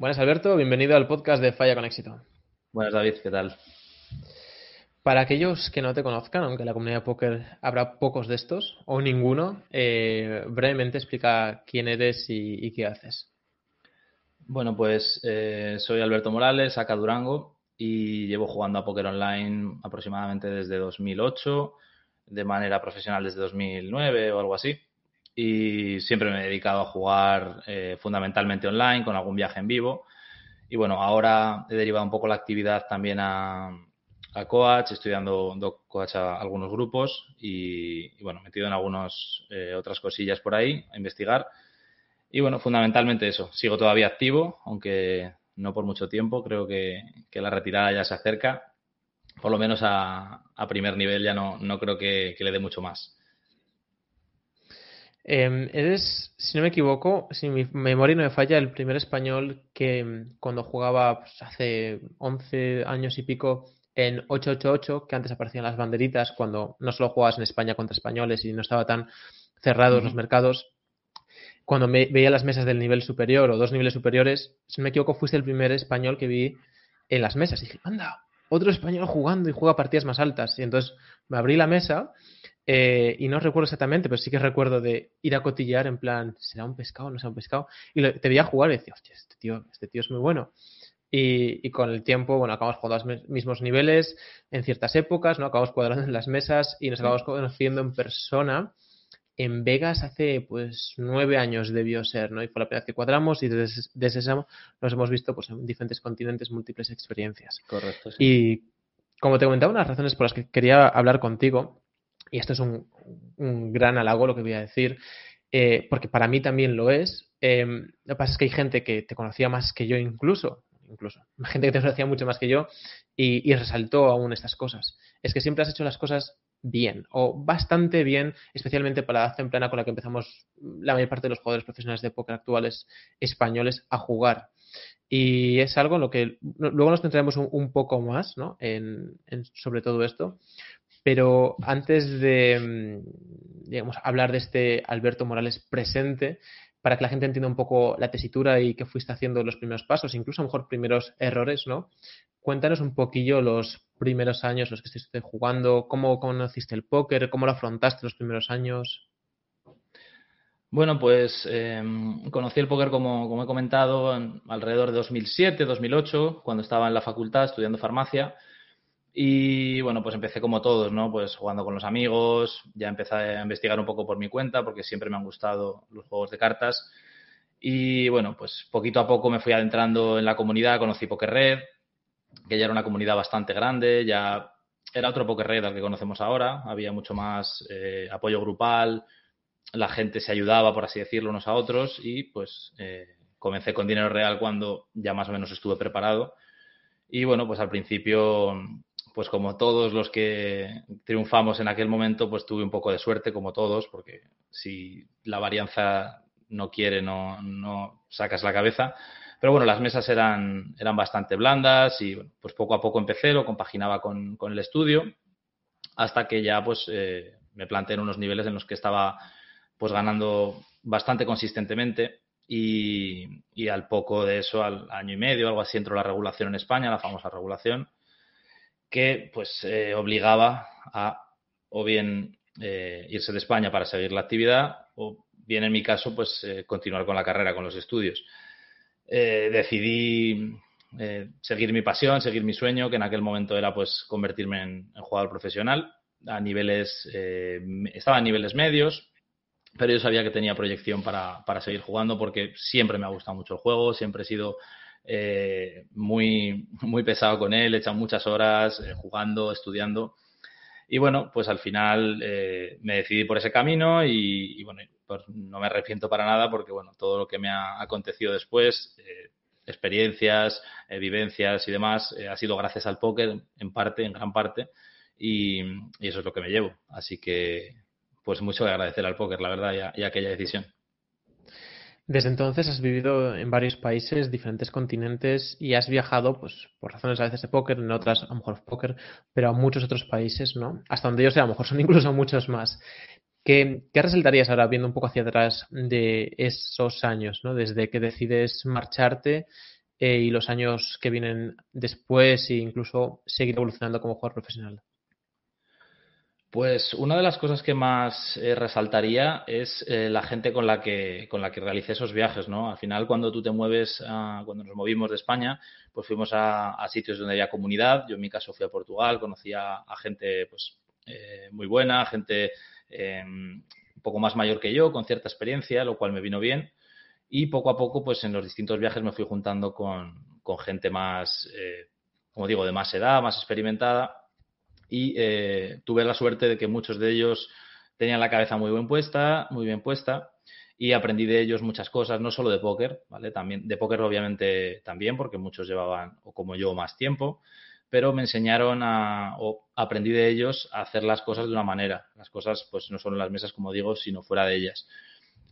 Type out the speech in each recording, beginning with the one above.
Buenas, Alberto. Bienvenido al podcast de Falla con Éxito. Buenas, David. ¿Qué tal? Para aquellos que no te conozcan, aunque en la comunidad de póker habrá pocos de estos o ninguno, eh, brevemente explica quién eres y, qué haces. Bueno, pues eh, soy Alberto Morales, acá Durango, y llevo jugando a póker online aproximadamente desde 2008, de manera profesional desde 2009 o algo así. Y siempre me he dedicado a jugar eh, fundamentalmente online, con algún viaje en vivo. Y bueno, ahora he derivado un poco la actividad también a, a coach, estoy dando, coach a algunos grupos y, bueno, metido en algunas eh, otras cosillas por ahí a investigar. Y bueno, fundamentalmente eso. Sigo todavía activo, aunque no por mucho tiempo. Creo que, la retirada ya se acerca. Por lo menos a, primer nivel ya no, no creo que, le dé mucho más. Em, eres, si no me equivoco, si mi memoria no me falla, el primer español que em, cuando jugaba pues, hace 11 años y pico en 888, que antes aparecían las banderitas cuando no solo jugabas en España contra españoles y no estaba tan cerrados los mercados, cuando me, veía las mesas del nivel superior o dos niveles superiores, si no me equivoco, fuiste el primer español que vi en las mesas. Y dije, anda, otro español jugando y juega partidas más altas. Y entonces me abrí la mesa eh, y no recuerdo exactamente, pero sí que recuerdo de ir a cotillar en plan, ¿será un pescado no será un pescado? Y te veía jugar y decía, hostia, este tío, este tío es muy bueno. Y, con el tiempo, bueno, acabamos jugando a los mismos niveles en ciertas épocas, ¿no? Acabamos cuadrando en las mesas y nos acabamos conociendo en persona en Vegas hace pues nueve años debió ser, ¿no? Y fue la primera vez que cuadramos y desde, desde ese nos hemos visto pues en diferentes continentes, múltiples experiencias. Correcto. Y como te comentaba, unas razones por las que quería hablar contigo, y esto es un, gran halago lo que voy a decir, eh, porque para mí también lo es. Eh, lo que pasa es que hay gente que te conocía más que yo incluso, incluso, gente que te conocía mucho más que yo y, y resaltó aún estas cosas. Es que siempre has hecho las cosas bien o bastante bien, especialmente para la edad temprana con la que empezamos la mayor parte de los jugadores profesionales de póker actuales españoles a jugar. Y es algo en lo que luego nos centraremos un, poco más ¿no? en, sobre todo esto. Pero antes de digamos, hablar de este Alberto Morales presente, para que la gente entienda un poco la tesitura y qué fuiste haciendo los primeros pasos, incluso a lo mejor primeros errores, ¿no? Cuéntanos un poquillo los primeros años, los que estuviste jugando, cómo conociste el póker, cómo lo afrontaste los primeros años. Bueno, pues em, conocí el póker, como, como he comentado, alrededor de 2007, 2008, cuando estaba en la facultad estudiando farmacia. Y bueno, pues empecé como todos, ¿no? Pues jugando con los amigos, ya empecé a investigar un poco por mi cuenta, porque siempre me han gustado los juegos de cartas. Y bueno, pues poquito a poco me fui adentrando en la comunidad, conocí Poker Red, que ya era una comunidad bastante grande, ya era otro Poker Red al que conocemos ahora, había mucho más eh, apoyo grupal, la gente se ayudaba, por así decirlo, unos a otros y pues eh, comencé con dinero real cuando ya más o menos estuve preparado. Y bueno, pues al principio pues como todos los que triunfamos en aquel momento, pues tuve un poco de suerte, como todos, porque si la varianza no quiere, no, no sacas la cabeza. Pero bueno, las mesas eran, eran bastante blandas y pues poco a poco empecé, lo compaginaba con, con el estudio, hasta que ya pues eh, me planteé en unos niveles en los que estaba pues ganando bastante consistentemente y, y, al poco de eso, al año y medio, algo así, entró la regulación en España, la famosa regulación, que pues eh, obligaba a o bien eh, irse de España para seguir la actividad o bien en mi caso pues eh, continuar con la carrera, con los estudios. decidí seguir mi pasión, seguir mi sueño, que en aquel momento era pues convertirme en, jugador profesional a niveles, estaba a niveles medios, pero yo sabía que tenía proyección para, para seguir jugando porque siempre me ha gustado mucho el juego, siempre he sido eh, muy, muy pesado con él, he echado muchas horas eh, jugando, estudiando. Y bueno, pues al final eh, me decidí por ese camino y, bueno, pues no me arrepiento para nada porque bueno, todo lo que me ha acontecido después, experiencias, vivencias y demás, ha sido gracias al póker en parte, en gran parte, y, eso es lo que me llevo. Así que pues mucho que agradecer al póker, la verdad, y aquella decisión. Desde entonces has vivido en varios países, diferentes continentes y has viajado, pues, por razones a veces de póker, en otras a lo mejor póker, pero a muchos otros países, ¿no? Hasta donde yo sé, a lo mejor son incluso muchos más. ¿Qué, ¿Qué, resaltarías ahora, viendo un poco hacia atrás de esos años, ¿no? Desde que decides marcharte eh, y los años que vienen después e incluso seguir evolucionando como jugador profesional? Pues una de las cosas que más eh, resaltaría es eh, la gente con la que con la que realicé esos viajes, ¿no? Al final, cuando tú te mueves, cuando nos movimos de España, pues fuimos a, sitios donde había comunidad. Yo en mi caso fui a Portugal, conocí a, gente pues muy buena, gente un poco más mayor que yo, con cierta experiencia, lo cual me vino bien. Y poco a poco, pues en los distintos viajes me fui juntando con, gente más, eh, como digo, de más edad, más experimentada. Y eh, tuve la suerte de que muchos de ellos tenían la cabeza muy bien puesta, muy bien puesta. Y aprendí de ellos muchas cosas, no solo de póker, ¿vale? También, de póker obviamente también, porque muchos llevaban, o como yo, más tiempo, pero me enseñaron a, o aprendí de ellos a hacer las cosas de una manera. Las cosas, pues no solo en las mesas, como digo, sino fuera de ellas.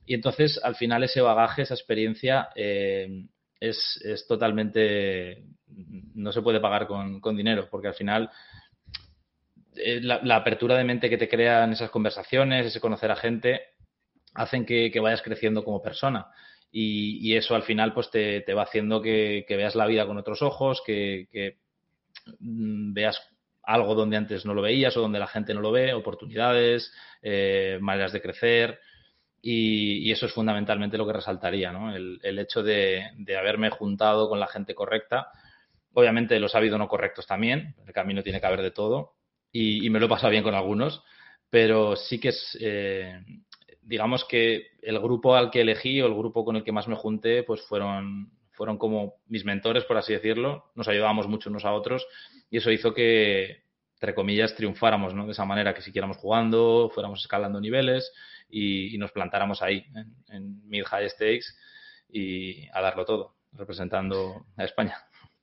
Y entonces, al final, ese bagaje, esa experiencia eh, es, es, totalmente. no se puede pagar con, con dinero, porque al final. Eh, la, apertura de mente que te crean esas conversaciones, ese conocer a gente, hacen que, vayas creciendo como persona. Y, eso al final pues te, te va haciendo que, veas la vida con otros ojos, que, que mm, veas algo donde antes no lo veías o donde la gente no lo ve, oportunidades, eh, maneras de crecer. Y, eso es fundamentalmente lo que resaltaría, ¿no? El, hecho de, haberme juntado con la gente correcta. Obviamente los ha habido no correctos también, el camino tiene que haber de todo y, me lo he pasado bien con algunos, pero sí que es, eh, digamos que el grupo al que elegí o el grupo con el que más me junté, pues fueron, fueron como mis mentores, por así decirlo. Nos ayudábamos mucho unos a otros y eso hizo que, entre comillas, triunfáramos, ¿no? De esa manera, que siguiéramos jugando, fuéramos escalando niveles y, nos plantáramos ahí, en, Mid High Stakes y a darlo todo, representando a España.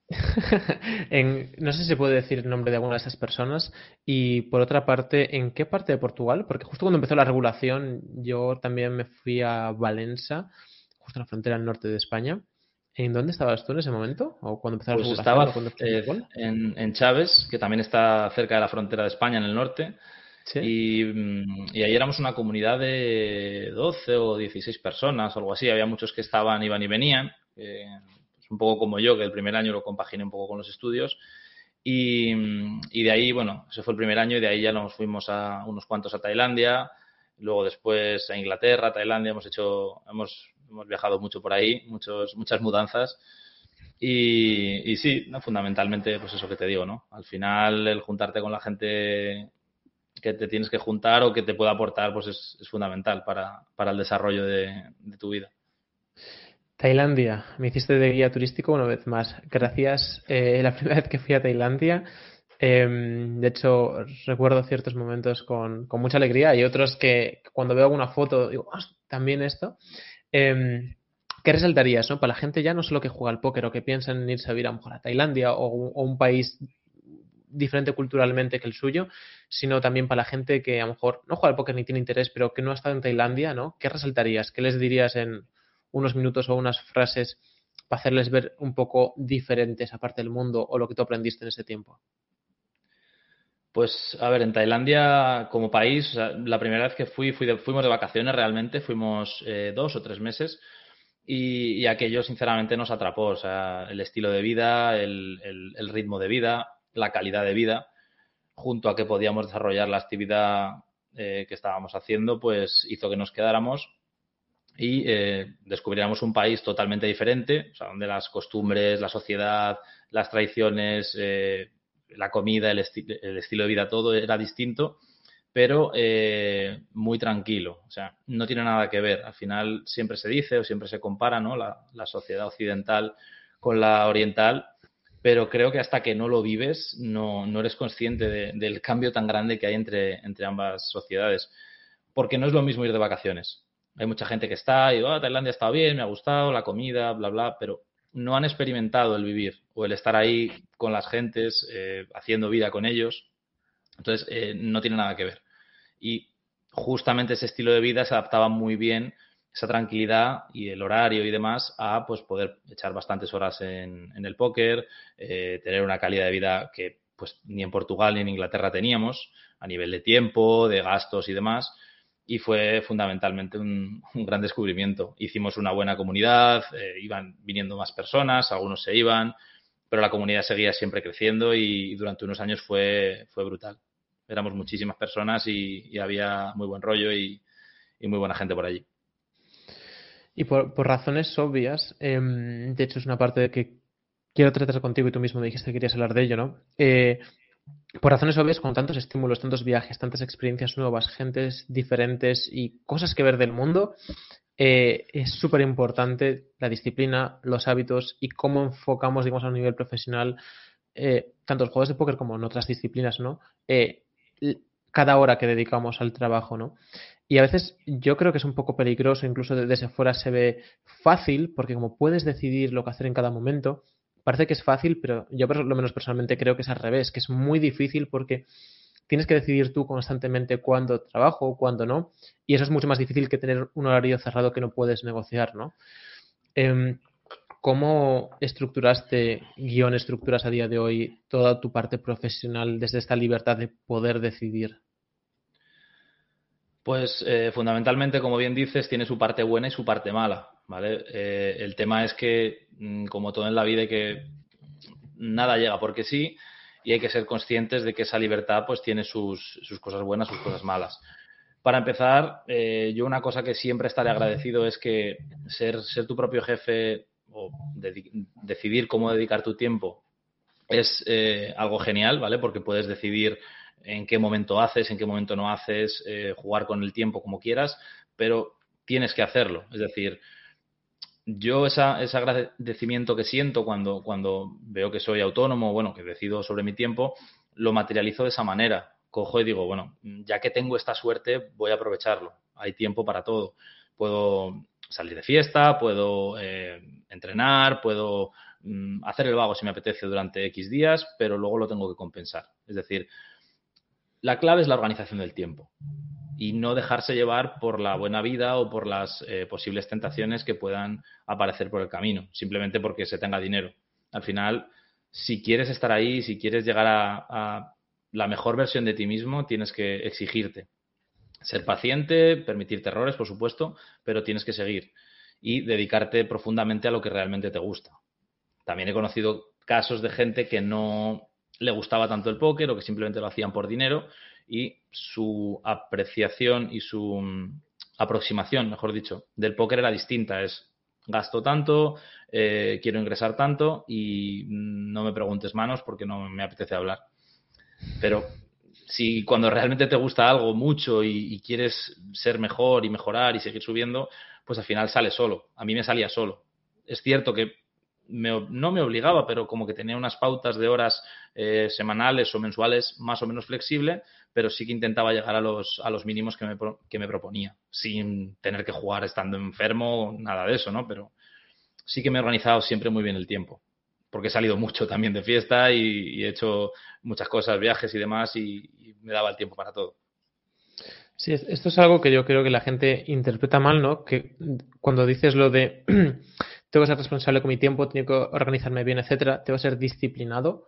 no sé si se puede decir el nombre de alguna de esas personas. Y por otra parte, ¿en qué parte de Portugal? Porque justo cuando empezó la regulación, yo también me fui a Valencia, justo en la frontera al norte de España. ¿En dónde estabas tú en ese momento? ¿O cuando empezó la pues estaba eh, en, en Chávez, que también está cerca de la frontera de España, en el norte. Mm, y, ahí éramos una comunidad de 12 o 16 personas o algo así. Había muchos que estaban, iban y venían. Pues un poco como yo, que el primer año lo compaginé un poco con los estudios. Y, y, de ahí, bueno, ese fue el primer año y de ahí ya nos fuimos a unos cuantos a Tailandia, luego después a Inglaterra, Tailandia, hemos hecho, hemos, hemos viajado mucho por ahí, muchos, muchas mudanzas. Y, y sí, fundamentalmente, pues eso que te digo, ¿no? Al final, el juntarte con la gente que te tienes que juntar o que te pueda aportar, pues es, fundamental para, el desarrollo de, tu vida. Tailandia, me hiciste de guía turístico una vez más. Gracias. Eh, la primera vez que fui a Tailandia, em, de hecho, recuerdo ciertos momentos con, mucha alegría y otros que cuando veo alguna foto digo, también esto. Em, ¿Qué resaltarías ¿no? para la gente ya no solo que juega al póker o que piensa en irse a vivir a, mejor a Tailandia o, o un país diferente culturalmente que el suyo, sino también para la gente que a lo mejor no juega al póker ni tiene interés, pero que no ha estado en Tailandia, ¿no? ¿Qué resaltarías? ¿Qué les dirías en unos minutos o unas frases para hacerles ver un poco diferente esa parte del mundo o lo que tú aprendiste en ese tiempo? Pues, a ver, en Tailandia como país, la primera vez que fui, fuimos de vacaciones realmente, fuimos eh, dos o tres meses y, aquello sinceramente nos atrapó, o sea, el estilo de vida, el ritmo de vida, la calidad de vida junto a que podíamos desarrollar la actividad eh, que estábamos haciendo, pues hizo que nos quedáramos y eh, descubriéramos un país totalmente diferente, o sea, donde las costumbres, la sociedad, las tradiciones, eh, la comida, el, el, estilo de vida, todo era distinto, pero muy tranquilo. O sea, no tiene nada que ver. Al final siempre se dice o siempre se compara ¿no? la, sociedad occidental con la oriental pero creo que hasta que no lo vives no, no eres consciente del cambio tan grande que hay entre, entre ambas sociedades. Porque no es lo mismo ir de vacaciones. Hay mucha gente que está y, oh, Tailandia estado bien, me ha gustado, la comida, bla, bla, pero no han experimentado el vivir o el estar ahí con las gentes, eh, haciendo vida con ellos. Entonces, eh, no tiene nada que ver. Y justamente ese estilo de vida se adaptaba muy bien esa tranquilidad y el horario y demás a pues poder echar bastantes horas en, el póker, eh, tener una calidad de vida que pues ni en Portugal ni en Inglaterra teníamos a nivel de tiempo, de gastos y demás. Y fue fundamentalmente un, gran descubrimiento. Hicimos una buena comunidad, eh, iban viniendo más personas, algunos se iban, pero la comunidad seguía siempre creciendo y, durante unos años fue, fue brutal. Éramos muchísimas personas y, había muy buen rollo y, muy buena gente por allí. Y por, razones obvias, em, de hecho es una parte que quiero tratar contigo y tú mismo me dijiste que querías hablar de ello, ¿no? Eh, por razones obvias, con tantos estímulos, tantos viajes, tantas experiencias nuevas, gentes diferentes y cosas que ver del mundo, eh, es súper importante la disciplina, los hábitos y cómo enfocamos, digamos, a un nivel profesional, eh, tanto los juegos de póker como en otras disciplinas, ¿no? Eh, cada hora que dedicamos al trabajo, ¿no? Y a veces yo creo que es un poco peligroso, incluso desde fuera se ve fácil, porque como puedes decidir lo que hacer en cada momento, parece que es fácil, pero yo por lo menos personalmente creo que es al revés, que es muy difícil porque tienes que decidir tú constantemente cuándo trabajo, o cuándo no, y eso es mucho más difícil que tener un horario cerrado que no puedes negociar, ¿no? Em, ¿Cómo estructuraste, guion estructuras a día de hoy toda tu parte profesional desde esta libertad de poder decidir? Pues eh, fundamentalmente, como bien dices, tiene su parte buena y su parte mala, ¿vale? Eh, el tema es que, mm, como todo en la vida, que nada llega porque sí y hay que ser conscientes de que esa libertad pues tiene sus, cosas buenas, sus cosas malas. Para empezar, eh, yo una cosa que siempre estaré agradecido es que ser, tu propio jefe o decidir cómo dedicar tu tiempo es algo genial, ¿vale? Porque puedes decidir en qué momento haces, en qué momento no haces, eh, jugar con el tiempo como quieras, pero tienes que hacerlo. Es decir, yo ese agradecimiento que siento cuando, cuando veo que soy autónomo, bueno, que decido sobre mi tiempo, lo materializo de esa manera. Cojo y digo, bueno, ya que tengo esta suerte, voy a aprovecharlo. Hay tiempo para todo. Puedo salir de fiesta, puedo eh, entrenar, puedo mm, hacer el vago si me apetece durante X días, pero luego lo tengo que compensar. Es decir, la clave es la organización del tiempo y no dejarse llevar por la buena vida o por las eh, posibles tentaciones que puedan aparecer por el camino, simplemente porque se tenga dinero. Al final, si quieres estar ahí, si quieres llegar a, la mejor versión de ti mismo, tienes que exigirte. Ser paciente, permitirte errores, por supuesto, pero tienes que seguir y dedicarte profundamente a lo que realmente te gusta. También he conocido casos de gente que no le gustaba tanto el póker o que simplemente lo hacían por dinero y su apreciación y su mm, aproximación, mejor dicho, del póker era distinta. Es gasto tanto, eh, quiero ingresar tanto y no me preguntes manos porque no me apetece hablar. Pero si cuando realmente te gusta algo mucho y, y, quieres ser mejor y mejorar y seguir subiendo, pues al final sale solo. A mí me salía solo. Es cierto que no me obligaba, pero como que tenía unas pautas de horas eh, semanales o mensuales más o menos flexible, pero sí que intentaba llegar a los, a los mínimos que me, que me proponía, sin tener que jugar estando enfermo, nada de eso, ¿no? Pero sí que me he organizado siempre muy bien el tiempo, porque he salido mucho también de fiesta y, he hecho muchas cosas, viajes y demás, y, me daba el tiempo para todo. Sí, esto es algo que yo creo que la gente interpreta mal, ¿no? Que cuando dices lo de tengo que ser responsable con mi tiempo, tengo que organizarme bien, etcétera, tengo que ser disciplinado,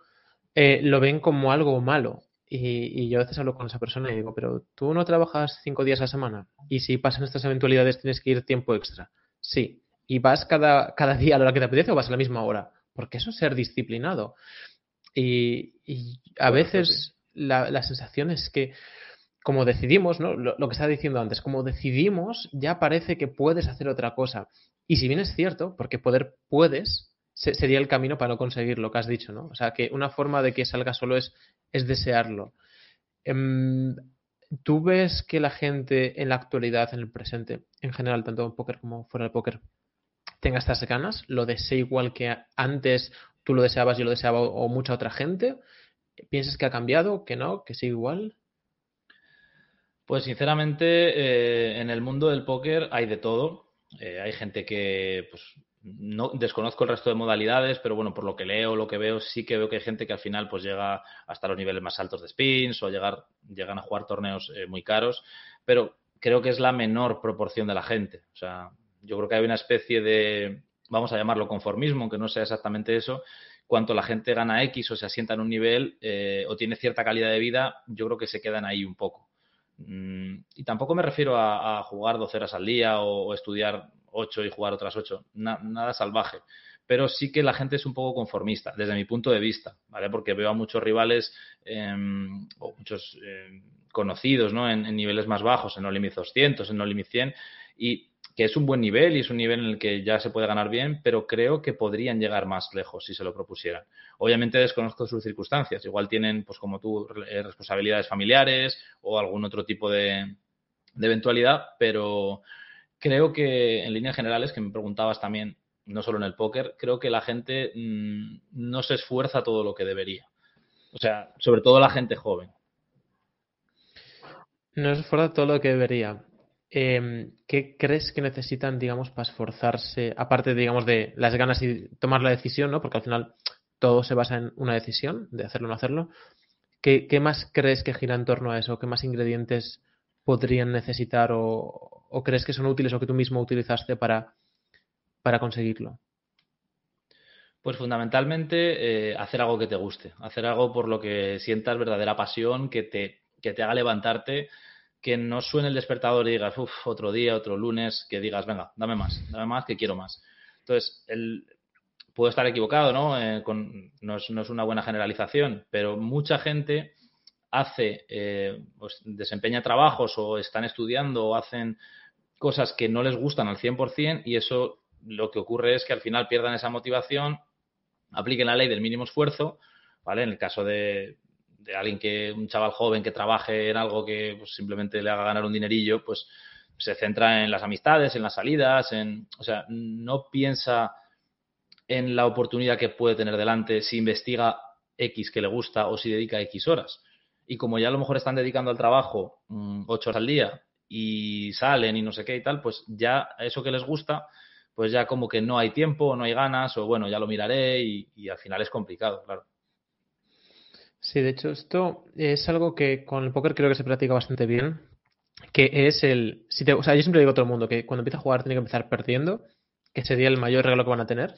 eh, lo ven como algo malo. Y, yo a veces hablo con esa persona y digo, pero tú no trabajas cinco días a la semana y si pasan estas eventualidades tienes que ir tiempo extra. Sí. ¿Y vas cada, cada día a la hora que te apetece o vas a la misma hora? Porque eso es ser disciplinado. Y, a veces la, la, sensación es que como decidimos, ¿no? Lo, lo, que estaba diciendo antes, como decidimos, ya parece que puedes hacer otra cosa. Y si bien es cierto, porque poder puedes, sería el camino para no conseguir lo que has dicho, ¿no? O sea, que una forma de que salga solo es, es desearlo. Em, ¿Tú ves que la gente en la actualidad, en el presente, en general, tanto en póker como fuera del póker, tenga estas ganas? ¿Lo desea igual que antes tú lo deseabas, yo lo deseaba o mucha otra gente? ¿Piensas que ha cambiado, que no, que sigue igual? Pues sinceramente, eh, en el mundo del póker hay de todo. Eh, hay gente que, pues, no desconozco el resto de modalidades, pero bueno, por lo que leo, lo que veo, sí que veo que hay gente que al final pues llega hasta los niveles más altos de spins o llegar, llegan a jugar torneos eh, muy caros, pero creo que es la menor proporción de la gente. O sea, yo creo que hay una especie de, vamos a llamarlo conformismo, aunque no sea exactamente eso. Cuanto la gente gana X o se asienta en un nivel eh, o tiene cierta calidad de vida, yo creo que se quedan ahí un poco. Mm, y tampoco me refiero a, jugar 12 horas al día o, estudiar 8 y jugar otras 8, nada salvaje. Pero sí que la gente es un poco conformista, desde mi punto de vista, ¿vale? Porque veo a muchos rivales em, o muchos em, conocidos, ¿no? En, niveles más bajos, en No Limit 200, en No Limit 100, y que es un buen nivel y es un nivel en el que ya se puede ganar bien, pero creo que podrían llegar más lejos si se lo propusieran. Obviamente desconozco sus circunstancias, igual tienen, pues como tú, eh, responsabilidades familiares o algún otro tipo de, eventualidad, pero creo que en líneas generales, que me preguntabas también, no solo en el póker, creo que la gente mm, no se esfuerza todo lo que debería. O sea, sobre todo la gente joven. No se esfuerza todo lo que debería. Em, ¿qué crees que necesitan, digamos, para esforzarse, aparte, digamos, de las ganas y tomar la decisión, ¿no? Porque al final todo se basa en una decisión, de hacerlo o no hacerlo. ¿Qué, más crees que gira en torno a eso? ¿Qué más ingredientes podrían necesitar o, crees que son útiles o que tú mismo utilizaste para, para conseguirlo? Pues fundamentalmente eh, hacer algo que te guste, hacer algo por lo que sientas verdadera pasión, que te, que te haga levantarte que no suene el despertador y digas, uff, otro día, otro lunes, que digas, venga, dame más, dame más, que quiero más. Entonces, el, puedo estar equivocado, ¿no? Eh, no, es, una buena generalización, pero mucha gente hace, eh, pues, desempeña trabajos o están estudiando o hacen cosas que no les gustan al 100% y eso lo que ocurre es que al final pierdan esa motivación, apliquen la ley del mínimo esfuerzo, ¿vale? En el caso de, de alguien que, un chaval joven que trabaje en algo que pues, simplemente le haga ganar un dinerillo, pues se centra en las amistades, en las salidas, en, o sea, no piensa en la oportunidad que puede tener delante si investiga X que le gusta o si dedica X horas. Y como ya a lo mejor están dedicando al trabajo mm, ocho horas al día y salen y no sé qué y tal, pues ya eso que les gusta, pues ya como que no hay tiempo, no hay ganas, o bueno, ya lo miraré y, y al final es complicado, claro. Sí, de hecho, esto es algo que con el póker creo que se practica bastante bien, que es el... Si te, o sea, yo siempre digo a todo el mundo que cuando empieza a jugar tiene que empezar perdiendo, que sería el mayor regalo que van a tener,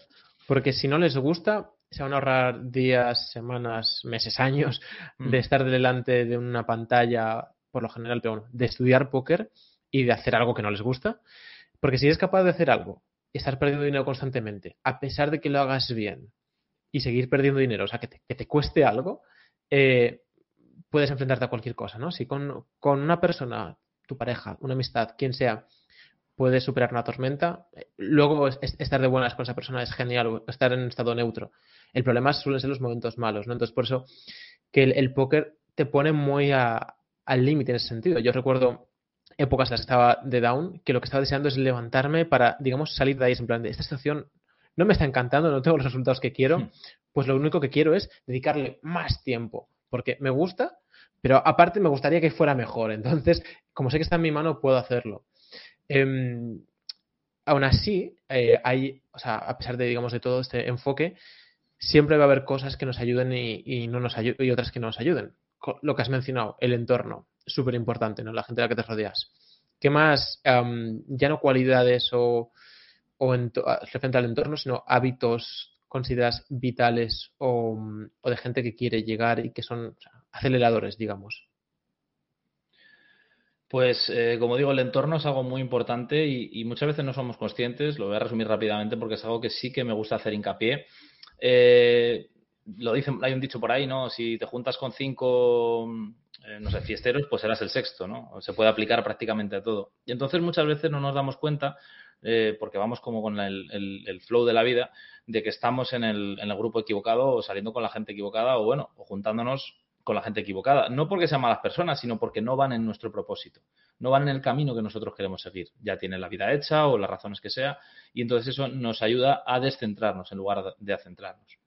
porque si no les gusta, se van a ahorrar días, semanas, meses, años de mm. estar delante de una pantalla, por lo general, pero bueno, de estudiar póker y de hacer algo que no les gusta, porque si eres capaz de hacer algo y estar perdiendo dinero constantemente, a pesar de que lo hagas bien y seguir perdiendo dinero, o sea, que que te cueste algo, eh, puedes enfrentarte a cualquier cosa, ¿no? Si con, una persona, tu pareja, una amistad, quien sea, puedes superar una tormenta, eh, luego estar de buenas con esa persona es genial, estar en estado neutro. El problema suelen ser los momentos malos, ¿no? Entonces, por eso que el, póker te pone muy al límite en ese sentido. Yo recuerdo épocas en las que estaba de down, que lo que estaba deseando es levantarme para, digamos, salir de ahí, en plan de esta situación no me está encantando, no tengo los resultados que quiero, hmm. pues lo único que quiero es dedicarle más tiempo, porque me gusta, pero aparte me gustaría que fuera mejor. Entonces, como sé que está en mi mano, puedo hacerlo. Em, aún así, eh, hay, o sea, a pesar de, digamos, de todo este enfoque, siempre va a haber cosas que nos ayuden y, no nos y otras que no nos ayuden. Lo que has mencionado, el entorno, súper importante, ¿no? La gente a la que te rodeas. ¿Qué más? ya no cualidades o o en referente al entorno, sino hábitos consideradas vitales o, de gente que quiere llegar y que son aceleradores, digamos? Pues eh, como digo, el entorno es algo muy importante y, muchas veces no somos conscientes, lo voy a resumir rápidamente porque es algo que sí que me gusta hacer hincapié. Eh, lo dicen, hay un dicho por ahí, ¿no? Si te juntas con cinco, eh, no sé, fiesteros, pues serás el sexto, ¿no? Se puede aplicar prácticamente a todo. Y entonces muchas veces no nos damos cuenta eh, porque vamos como con el, flow de la vida, de que estamos en el, grupo equivocado o saliendo con la gente equivocada o bueno, o juntándonos con la gente equivocada. No porque sean malas personas, sino porque no van en nuestro propósito, no van en el camino que nosotros queremos seguir. Ya tienen la vida hecha o las razones que sea, y entonces eso nos ayuda a descentrarnos en lugar de a centrarnos.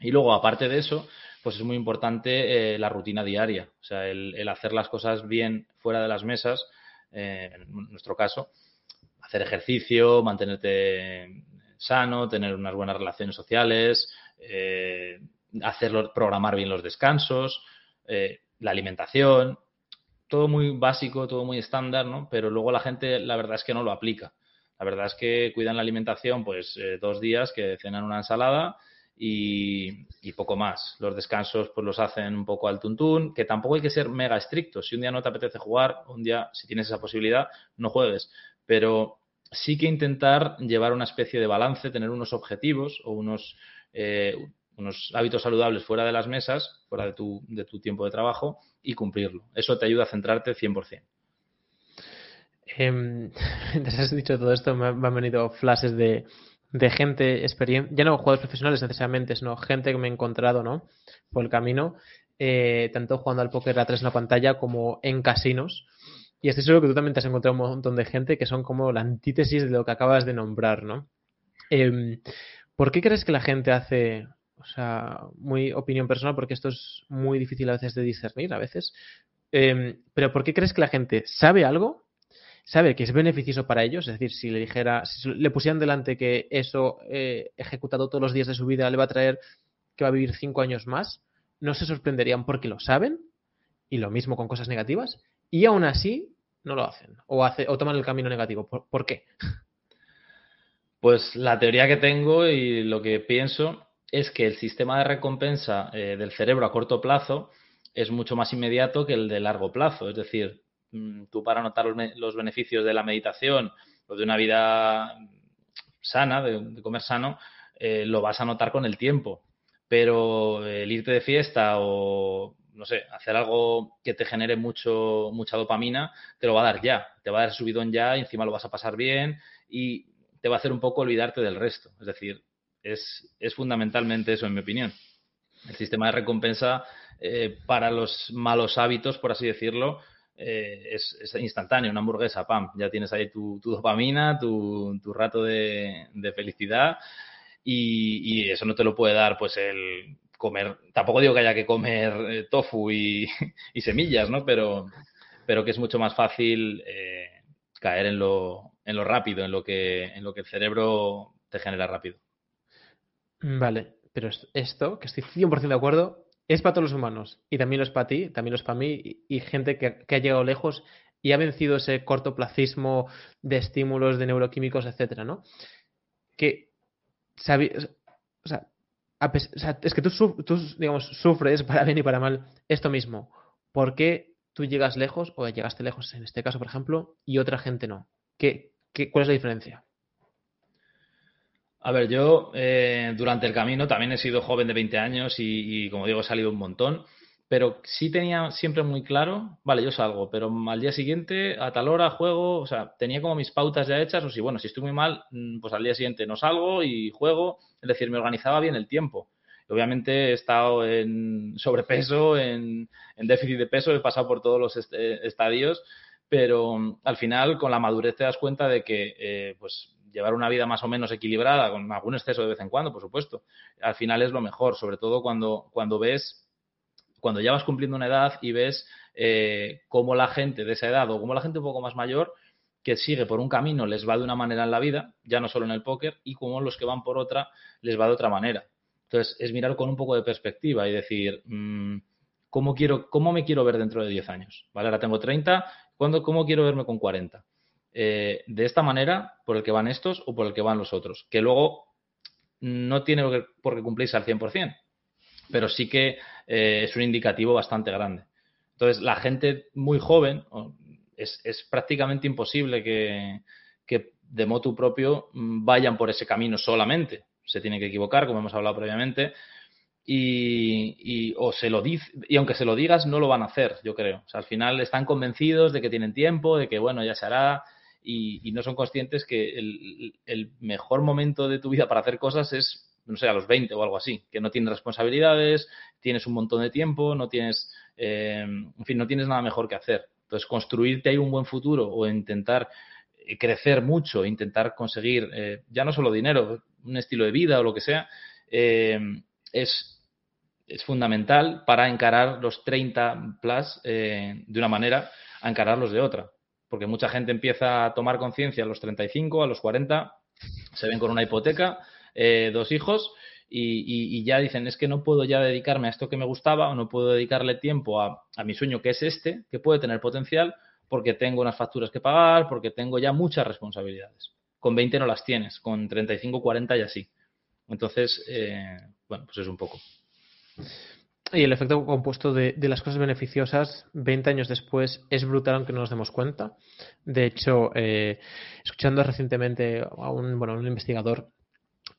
Y luego, aparte de eso, pues es muy importante eh, la rutina diaria, o sea, el, hacer las cosas bien fuera de las mesas, eh, en nuestro caso, hacer ejercicio, mantenerte sano, tener unas buenas relaciones sociales, eh, hacerlo, programar bien los descansos, eh, la alimentación, todo muy básico, todo muy estándar, ¿no? Pero luego la gente, la verdad es que no lo aplica. La verdad es que cuidan la alimentación, pues, eh, dos días que cenan una ensalada y, poco más. Los descansos pues los hacen un poco al tuntún, que tampoco hay que ser mega estrictos. Si un día no te apetece jugar, un día, si tienes esa posibilidad, no juegues. Pero sí que intentar llevar una especie de balance, tener unos objetivos o unos, eh, unos hábitos saludables fuera de las mesas, fuera de tu, de tu tiempo de trabajo y cumplirlo. Eso te ayuda a centrarte 100%. Eh, mientras has dicho todo esto, me, han venido flashes de, de gente, ya no jugadores profesionales necesariamente, sino gente que me he encontrado ¿no? por el camino, eh, tanto jugando al póker atrás en la pantalla como en casinos. Y estoy seguro que tú también te has encontrado un montón de gente que son como la antítesis de lo que acabas de nombrar, ¿no? Em, ¿Por qué crees que la gente hace, o sea, muy opinión personal, porque esto es muy difícil a veces de discernir, a veces, em, pero ¿por qué crees que la gente sabe algo sabe que es beneficioso para ellos, es decir, si le dijera, si le pusieran delante que eso eh, ejecutado todos los días de su vida le va a traer que va a vivir cinco años más, no se sorprenderían porque lo saben, y lo mismo con cosas negativas, y aún así no lo hacen, o, hace, o toman el camino negativo. ¿Por, qué? Pues la teoría que tengo y lo que pienso es que el sistema de recompensa eh, del cerebro a corto plazo es mucho más inmediato que el de largo plazo. Es decir, Mm, tú para notar los, beneficios de la meditación o de una vida sana, de, comer sano, eh, lo vas a notar con el tiempo. Pero el irte de fiesta o, no sé, hacer algo que te genere mucho, mucha dopamina, te lo va a dar ya. Te va a dar subidón ya, y encima lo vas a pasar bien y te va a hacer un poco olvidarte del resto. Es decir, es, es fundamentalmente eso, en mi opinión. El sistema de recompensa eh, para los malos hábitos, por así decirlo, eh, es, instantáneo, una hamburguesa, pam, ya tienes ahí tu, dopamina, tu, rato de, felicidad y, eso no te lo puede dar pues el comer, tampoco digo que haya que comer eh, tofu y, semillas, ¿no? Pero, pero que es mucho más fácil eh, caer en lo, en lo rápido, en lo, que, en lo que el cerebro te genera rápido. Vale, pero esto, que estoy 100% de acuerdo, es para todos los humanos y también lo es para ti, también lo es para mí y, gente que, ha llegado lejos y ha vencido ese cortoplacismo de estímulos, de neuroquímicos, etcétera, ¿no? Que, es que tú, digamos, sufres para bien y para mal esto mismo. ¿Por qué tú llegas lejos o llegaste lejos en este caso, por ejemplo, y otra gente no? ¿Qué, qué, cuál es la diferencia? A ver, yo eh, durante el camino también he sido joven de 20 años y, como digo, he salido un montón, pero sí tenía siempre muy claro, vale, yo salgo, pero al día siguiente, a tal hora, juego, o sea, tenía como mis pautas ya hechas, o si, bueno, si estoy muy mal, mm, pues al día siguiente no salgo y juego, es decir, me organizaba bien el tiempo. Obviamente he estado en sobrepeso, en, déficit de peso, he pasado por todos los estadios, pero mm, al final con la madurez te das cuenta de que eh, pues llevar una vida más o menos equilibrada, con algún exceso de vez en cuando, por supuesto, al final es lo mejor, sobre todo cuando, cuando ves, cuando ya vas cumpliendo una edad y ves eh, cómo la gente de esa edad o cómo la gente un poco más mayor que sigue por un camino les va de una manera en la vida, ya no solo en el póker, y como los que van por otra les va de otra manera. Entonces, es mirar con un poco de perspectiva y decir, mm, ¿cómo, quiero, ¿cómo me quiero ver dentro de 10 años? ¿Vale? Ahora tengo 30, ¿cuándo, ¿cómo quiero verme con 40? Eh, de esta manera por el que van estos o por el que van los otros, que luego no tiene por qué cumplirse al 100%, pero sí que eh, es un indicativo bastante grande. Entonces, la gente muy joven, es, prácticamente imposible que, de motu propio mm, vayan por ese camino solamente. Se tiene que equivocar, como hemos hablado previamente, y, o se lo y aunque se lo digas, no lo van a hacer, yo creo. Al final están convencidos de que tienen tiempo, de que bueno, ya se hará, y, no son conscientes que el, mejor momento de tu vida para hacer cosas es, no sé, a los 20 o algo así, que no tienes responsabilidades, tienes un montón de tiempo, no tienes, eh, en fin, no tienes nada mejor que hacer. Entonces, construirte ahí un buen futuro o intentar eh, crecer mucho, intentar conseguir eh, ya no solo dinero, un estilo de vida o lo que sea, es, es fundamental para encarar los 30 plus de una manera a encararlos de otra porque mucha gente empieza a tomar conciencia a los 35, a los 40, se ven con una hipoteca, eh, dos hijos, y, ya dicen, es que no puedo ya dedicarme a esto que me gustaba o no puedo dedicarle tiempo a, mi sueño que es este, que puede tener potencial, porque tengo unas facturas que pagar, porque tengo ya muchas responsabilidades. Con 20 no las tienes, con 35, 40 ya sí. Entonces, eh, bueno, pues es un poco. Y el efecto compuesto de, las cosas beneficiosas 20 años después es brutal aunque no nos demos cuenta. De hecho, eh, escuchando recientemente a un, bueno, un investigador,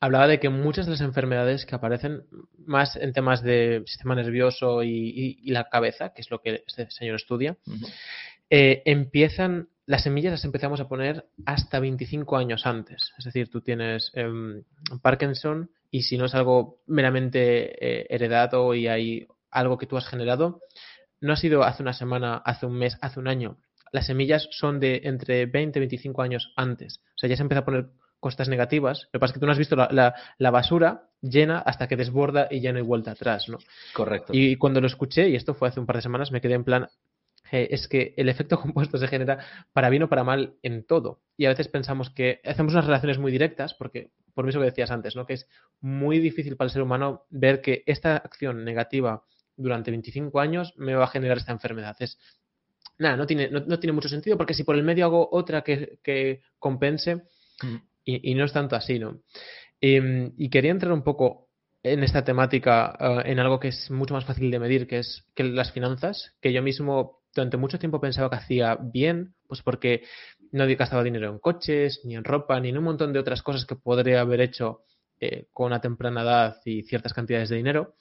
hablaba de que muchas de las enfermedades que aparecen más en temas de sistema nervioso y, la cabeza, que es lo que este señor estudia, eh, empiezan, las semillas las empezamos a poner hasta 25 años antes. Es decir, tú tienes em, Parkinson y si no es algo meramente eh, heredado y hay algo que tú has generado, no ha sido hace una semana, hace un mes, hace un año. Las semillas son de entre 20 y 25 años antes. O sea, ya se empieza a poner cosas negativas. Lo que pasa es que tú no has visto la, la, basura llena hasta que desborda y ya no hay vuelta atrás, ¿no? Correcto. Y cuando lo escuché, y esto fue hace un par de semanas, me quedé en plan, es que el efecto compuesto se genera para bien o para mal en todo. Y a veces pensamos que hacemos unas relaciones muy directas, porque por eso que decías antes, ¿no? Que es muy difícil para el ser humano ver que esta acción negativa durante 25 años me va a generar esta enfermedad. Es, nada, no tiene, no, tiene mucho sentido porque si por el medio hago otra que, compense, mm. Y, no es tanto así, ¿no? Em, y, quería entrar un poco en esta temática, eh, en algo que es mucho más fácil de medir, que es que las finanzas, que yo mismo durante mucho tiempo pensaba que hacía bien, pues porque no gastaba dinero en coches, ni en ropa, ni en un montón de otras cosas que podría haber hecho eh, con una temprana edad y ciertas cantidades de dinero.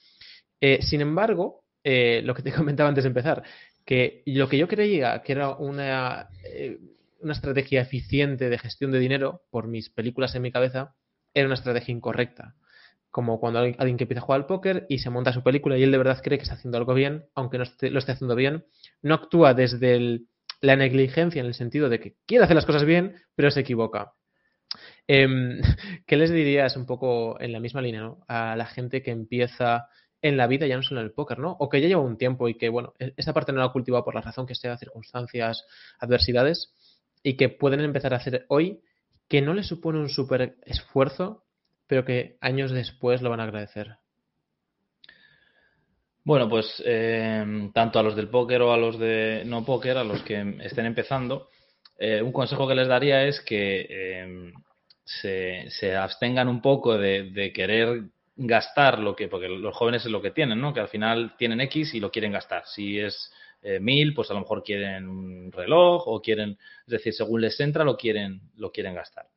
Eh, sin embargo, eh, lo que te comentaba antes de empezar, que lo que yo creía que era una, una estrategia eficiente de gestión de dinero por mis películas en mi cabeza, era una estrategia incorrecta como cuando alguien, que empieza a jugar al póker y se monta su película y él de verdad cree que está haciendo algo bien, aunque no lo esté haciendo bien, no actúa desde la negligencia en el sentido de que quiere hacer las cosas bien, pero se equivoca. Em, ¿Qué les dirías un poco en la misma línea a la gente que empieza en la vida, ya no solo en el póker, ¿no? O que ya lleva un tiempo y que, bueno, e-, esa parte no la ha cultivado por la razón que sea, circunstancias, adversidades, y que pueden empezar a hacer hoy, que no les supone un súper esfuerzo, pero que años después lo van a agradecer? Bueno, pues eh, tanto a los del póker o a los de no póker, a los que estén empezando, eh, un consejo que les daría es que eh, se, abstengan un poco de, querer gastar lo que, porque los jóvenes es lo que tienen, ¿no? Que al final tienen X y lo quieren gastar. Si es mil, pues a lo mejor quieren un reloj o quieren, es decir, según les entra, lo quieren, lo quieren gastar.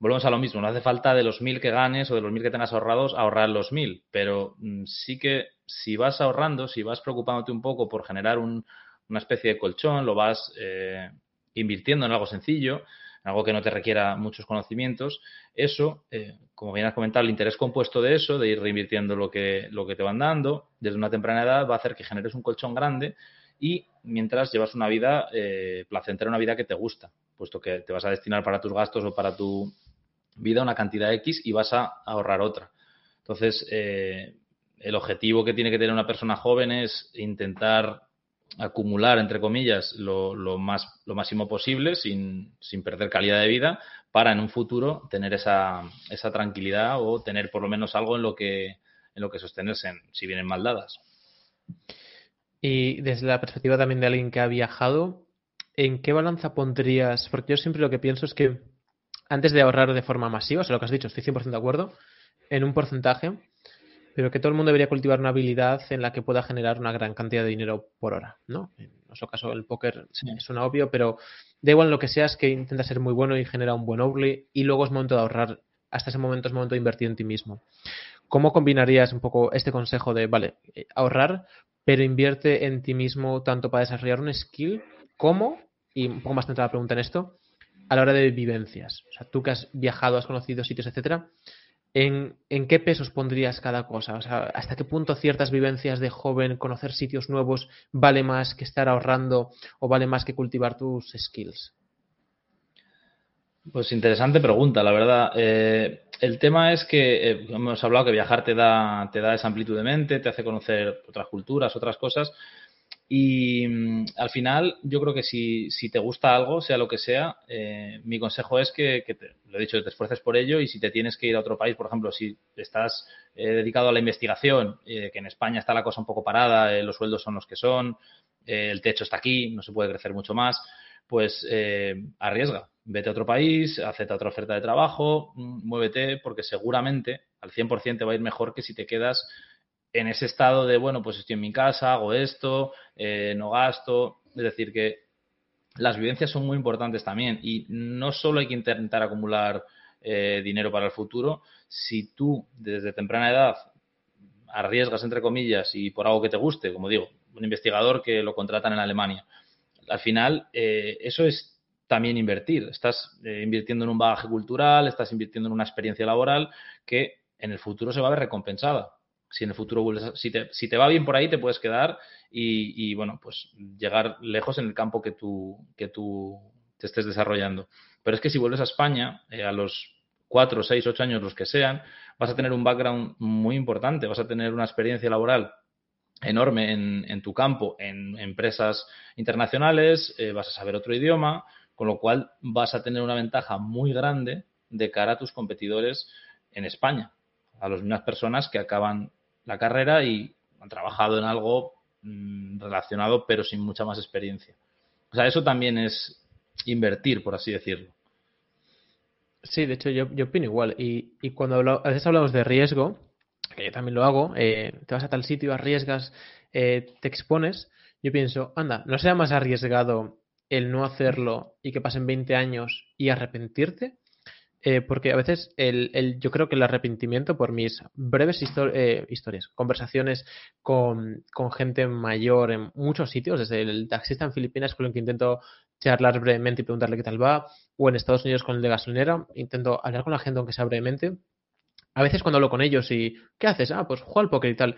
Volvemos a lo mismo, no hace falta de los mil que ganes o de los mil que tengas ahorrados ahorrar los mil, pero mm, sí que si vas ahorrando, si vas preocupándote un poco por generar una especie de colchón, lo vas eh, invirtiendo en algo sencillo, en algo que no te requiera muchos conocimientos, eso, eh, como bien has comentado, el interés compuesto de eso, de ir reinvirtiendo lo que, lo que te van dando desde una temprana edad, va a hacer que generes un colchón grande y mientras llevas una vida eh, placentera, una vida que te gusta, puesto que te vas a destinar para tus gastos o para tu vida una cantidad X y vas a ahorrar otra. Entonces, eh, el objetivo que tiene que tener una persona joven es intentar acumular, entre comillas, lo, más, lo máximo posible sin, perder calidad de vida para en un futuro tener esa, esa, tranquilidad o tener por lo menos algo en lo que, en lo que sostenerse si vienen mal dadas. Y desde la perspectiva también de alguien que ha viajado, ¿en qué balanza pondrías? Porque yo siempre lo que pienso es que antes de ahorrar de forma masiva, o sea, lo que has dicho, estoy 100% de acuerdo, en un porcentaje, pero que todo el mundo debería cultivar una habilidad en la que pueda generar una gran cantidad de dinero por hora, ¿no? En nuestro caso, el póker es un obvio, pero da igual lo que seas, que intenta ser muy bueno y genera un buen overlay, y luego es momento de ahorrar, hasta ese momento es momento de invertir en ti mismo. ¿Cómo combinarías un poco este consejo de, vale, eh, ahorrar, pero invierte en ti mismo tanto para desarrollar un skill como, y un poco más centrada la pregunta en esto, a la hora de vivencias. O sea, tú que has viajado, has conocido sitios, etcétera, ¿en, qué pesos pondrías cada cosa? O sea, ¿hasta qué punto ciertas vivencias de joven, conocer sitios nuevos, vale más que estar ahorrando o vale más que cultivar tus skills? Pues interesante pregunta, la verdad. Eh, el tema es que eh, hemos hablado que viajar te da, te da esa amplitud de mente, te hace conocer otras culturas, otras cosas, y mm, al final, yo creo que si, si, te gusta algo, sea lo que sea, eh, mi consejo es que, te, lo he dicho, te esfuerces por ello y si te tienes que ir a otro país, por ejemplo, si estás eh, dedicado a la investigación, eh, que en España está la cosa un poco parada, los sueldos son los que son, el techo está aquí, no se puede crecer mucho más, pues arriesga, vete a otro país, acepta otra oferta de trabajo, mm, muévete, porque seguramente al 100% te va a ir mejor que si te quedas en ese estado de, bueno, pues estoy en mi casa, hago esto, eh, no gasto. Es decir, que las vivencias son muy importantes también y no solo hay que intentar acumular eh, dinero para el futuro, si tú desde temprana edad arriesgas, entre comillas, y por algo que te guste, como digo, un investigador que lo contratan en Alemania, al final eh, eso es también invertir. Estás invirtiendo en un bagaje cultural, estás invirtiendo en una experiencia laboral que en el futuro se va a ver recompensada si en el futuro vuelves si, te, si te va bien por ahí, te puedes quedar y, bueno, pues llegar lejos en el campo que tú, que tú te estés desarrollando. Pero es que si vuelves a España, eh, a los 4, 6, 8 años, los que sean, vas a tener un background muy importante, vas a tener una experiencia laboral enorme en, tu campo, en empresas internacionales, eh, vas a saber otro idioma, con lo cual vas a tener una ventaja muy grande de cara a tus competidores en España, a las mismas personas que acaban la carrera y han trabajado en algo mm, relacionado pero sin mucha más experiencia. O sea, eso también es invertir, por así decirlo. Sí, de hecho yo, opino igual. Y, y cuando a veces hablamos de riesgo, que yo también lo hago, eh, te vas a tal sitio, arriesgas, eh, te expones, yo pienso, anda, ¿no sea más arriesgado el no hacerlo y que pasen 20 años y arrepentirte? Eh, porque a veces el, el, yo creo que el arrepentimiento por mis breves eh, historias, conversaciones con, con, gente mayor en muchos sitios, desde el taxista en Filipinas con el que intento charlar brevemente y preguntarle qué tal va, o en Estados Unidos con el de gasolinera, intento hablar con la gente aunque sea brevemente. A veces cuando hablo con ellos y, ¿qué haces? Ah, pues juego al póker y tal.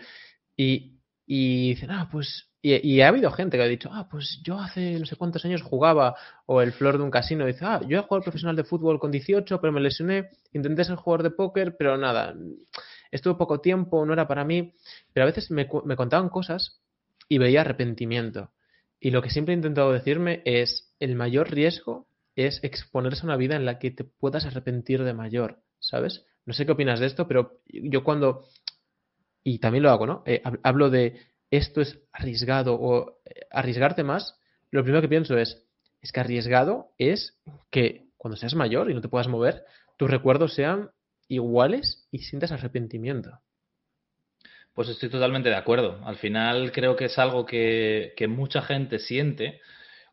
Y, y dicen, ah, pues y, ha habido gente que ha dicho, ah, pues yo hace no sé cuántos años jugaba, o el flor de un casino, dice, ah, yo he jugado profesional de fútbol con 18, pero me lesioné, intenté ser jugador de póker, pero nada, estuve poco tiempo, no era para mí, pero a veces me, me contaban cosas y veía arrepentimiento. Y lo que siempre he intentado decirme es, el mayor riesgo es exponerse a una vida en la que te puedas arrepentir de mayor, ¿sabes? No sé qué opinas de esto, pero yo cuando, y también lo hago, ¿no? Eh, hablo de esto es arriesgado o eh, arriesgarte más, lo primero que pienso es, es que arriesgado es que cuando seas mayor y no te puedas mover, tus recuerdos sean iguales y sientas arrepentimiento. Pues estoy totalmente de acuerdo. Al final creo que es algo que, que, mucha gente siente,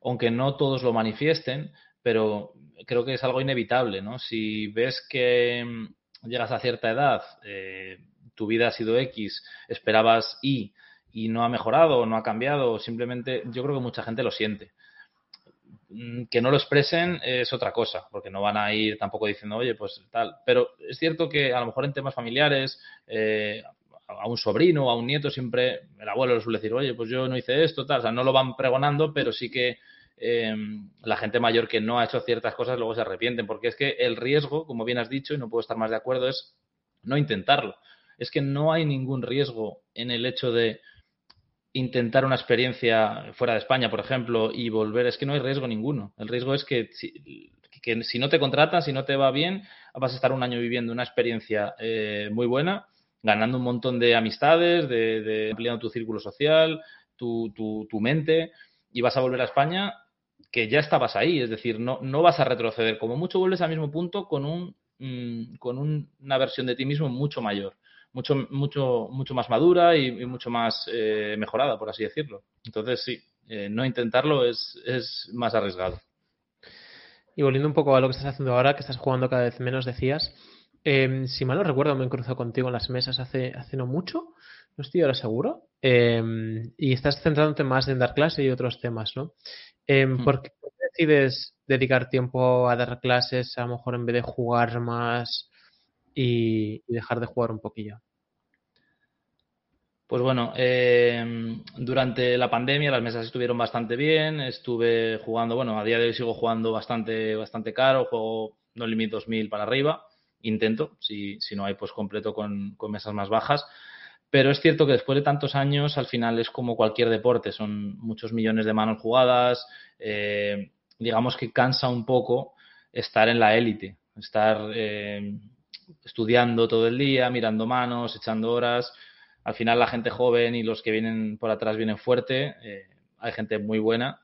aunque no todos lo manifiesten, pero creo que es algo inevitable, ¿no? Si ves que mm, llegas a cierta edad, eh, tu vida ha sido X, esperabas Y, y no ha mejorado no ha cambiado, simplemente yo creo que mucha gente lo siente. Mm, que no lo expresen es otra cosa, porque no van a ir tampoco diciendo, oye, pues tal. Pero es cierto que a lo mejor en temas familiares, eh, a un sobrino o a un nieto siempre el abuelo le suele decir, oye, pues yo no hice esto, tal. O sea, no lo van pregonando, pero sí que eh, la gente mayor que no ha hecho ciertas cosas luego se arrepienten, porque es que el riesgo, como bien has dicho, y no puedo estar más de acuerdo, es no intentarlo. Es que no hay ningún riesgo en el hecho de intentar una experiencia fuera de España, por ejemplo, y volver, es que no hay riesgo ninguno. El riesgo es que si, no te contratan, si no te va bien, vas a estar un año viviendo una experiencia eh, muy buena, ganando un montón de amistades, de, ampliando tu círculo social, tu, tu, mente, y vas a volver a España que ya estabas ahí, es decir, no, no vas a retroceder. Como mucho vuelves al mismo punto con, un, mm, con una versión de ti mismo mucho mayor mucho, mucho, mucho más madura y, mucho más eh, mejorada, por así decirlo. Entonces, sí, eh, no intentarlo es, es más arriesgado. Y volviendo un poco a lo que estás haciendo ahora, que estás jugando cada vez menos, decías, em, si mal no recuerdo, me he cruzado contigo en las mesas hace, hace no mucho, no estoy ahora seguro, em, y estás centrándote más en dar clase y otros temas, ¿no? Em, hmm. ¿Por qué decides dedicar tiempo a dar clases, a lo mejor en vez de jugar más y, dejar de jugar un poquillo? Pues bueno, eh, durante la pandemia las mesas estuvieron bastante bien, estuve jugando, bueno, a día de hoy sigo jugando bastante, bastante caro, juego no limit 2000 para arriba, intento, si, si no hay pues completo con, con, mesas más bajas, pero es cierto que después de tantos años al final es como cualquier deporte, son muchos millones de manos jugadas, eh, digamos que cansa un poco estar en la élite, estar... Eh, estudiando todo el día, mirando manos, echando horas. Al final la gente joven y los que vienen por atrás vienen fuerte. Eh, hay gente muy buena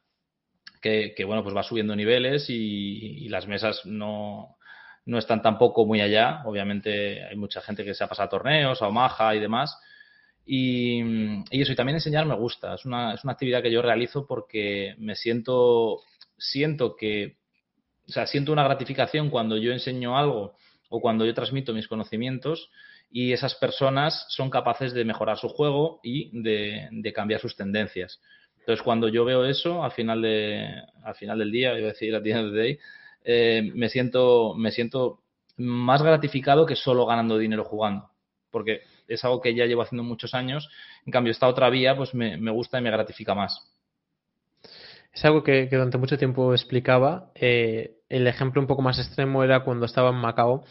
que, bueno, pues va subiendo niveles y, las mesas no, no están tampoco muy allá. Obviamente hay mucha gente que se ha pasado a torneos, a Omaha y demás. Y, eso, y también enseñar me gusta. Es una, es una actividad que yo realizo porque me siento, siento que, o sea, siento una gratificación cuando yo enseño algo o cuando yo transmito mis conocimientos y esas personas son capaces de mejorar su juego y de, cambiar sus tendencias. Entonces, cuando yo veo eso, al final, de, al final del día, iba a decir, at the end of the day, me, siento, me siento más gratificado que solo ganando dinero jugando. Porque es algo que ya llevo haciendo muchos años. En cambio, esta otra vía, pues me, gusta y me gratifica más. Es algo que, durante mucho tiempo explicaba. Eh, el ejemplo un poco más extremo era cuando estaba en Macao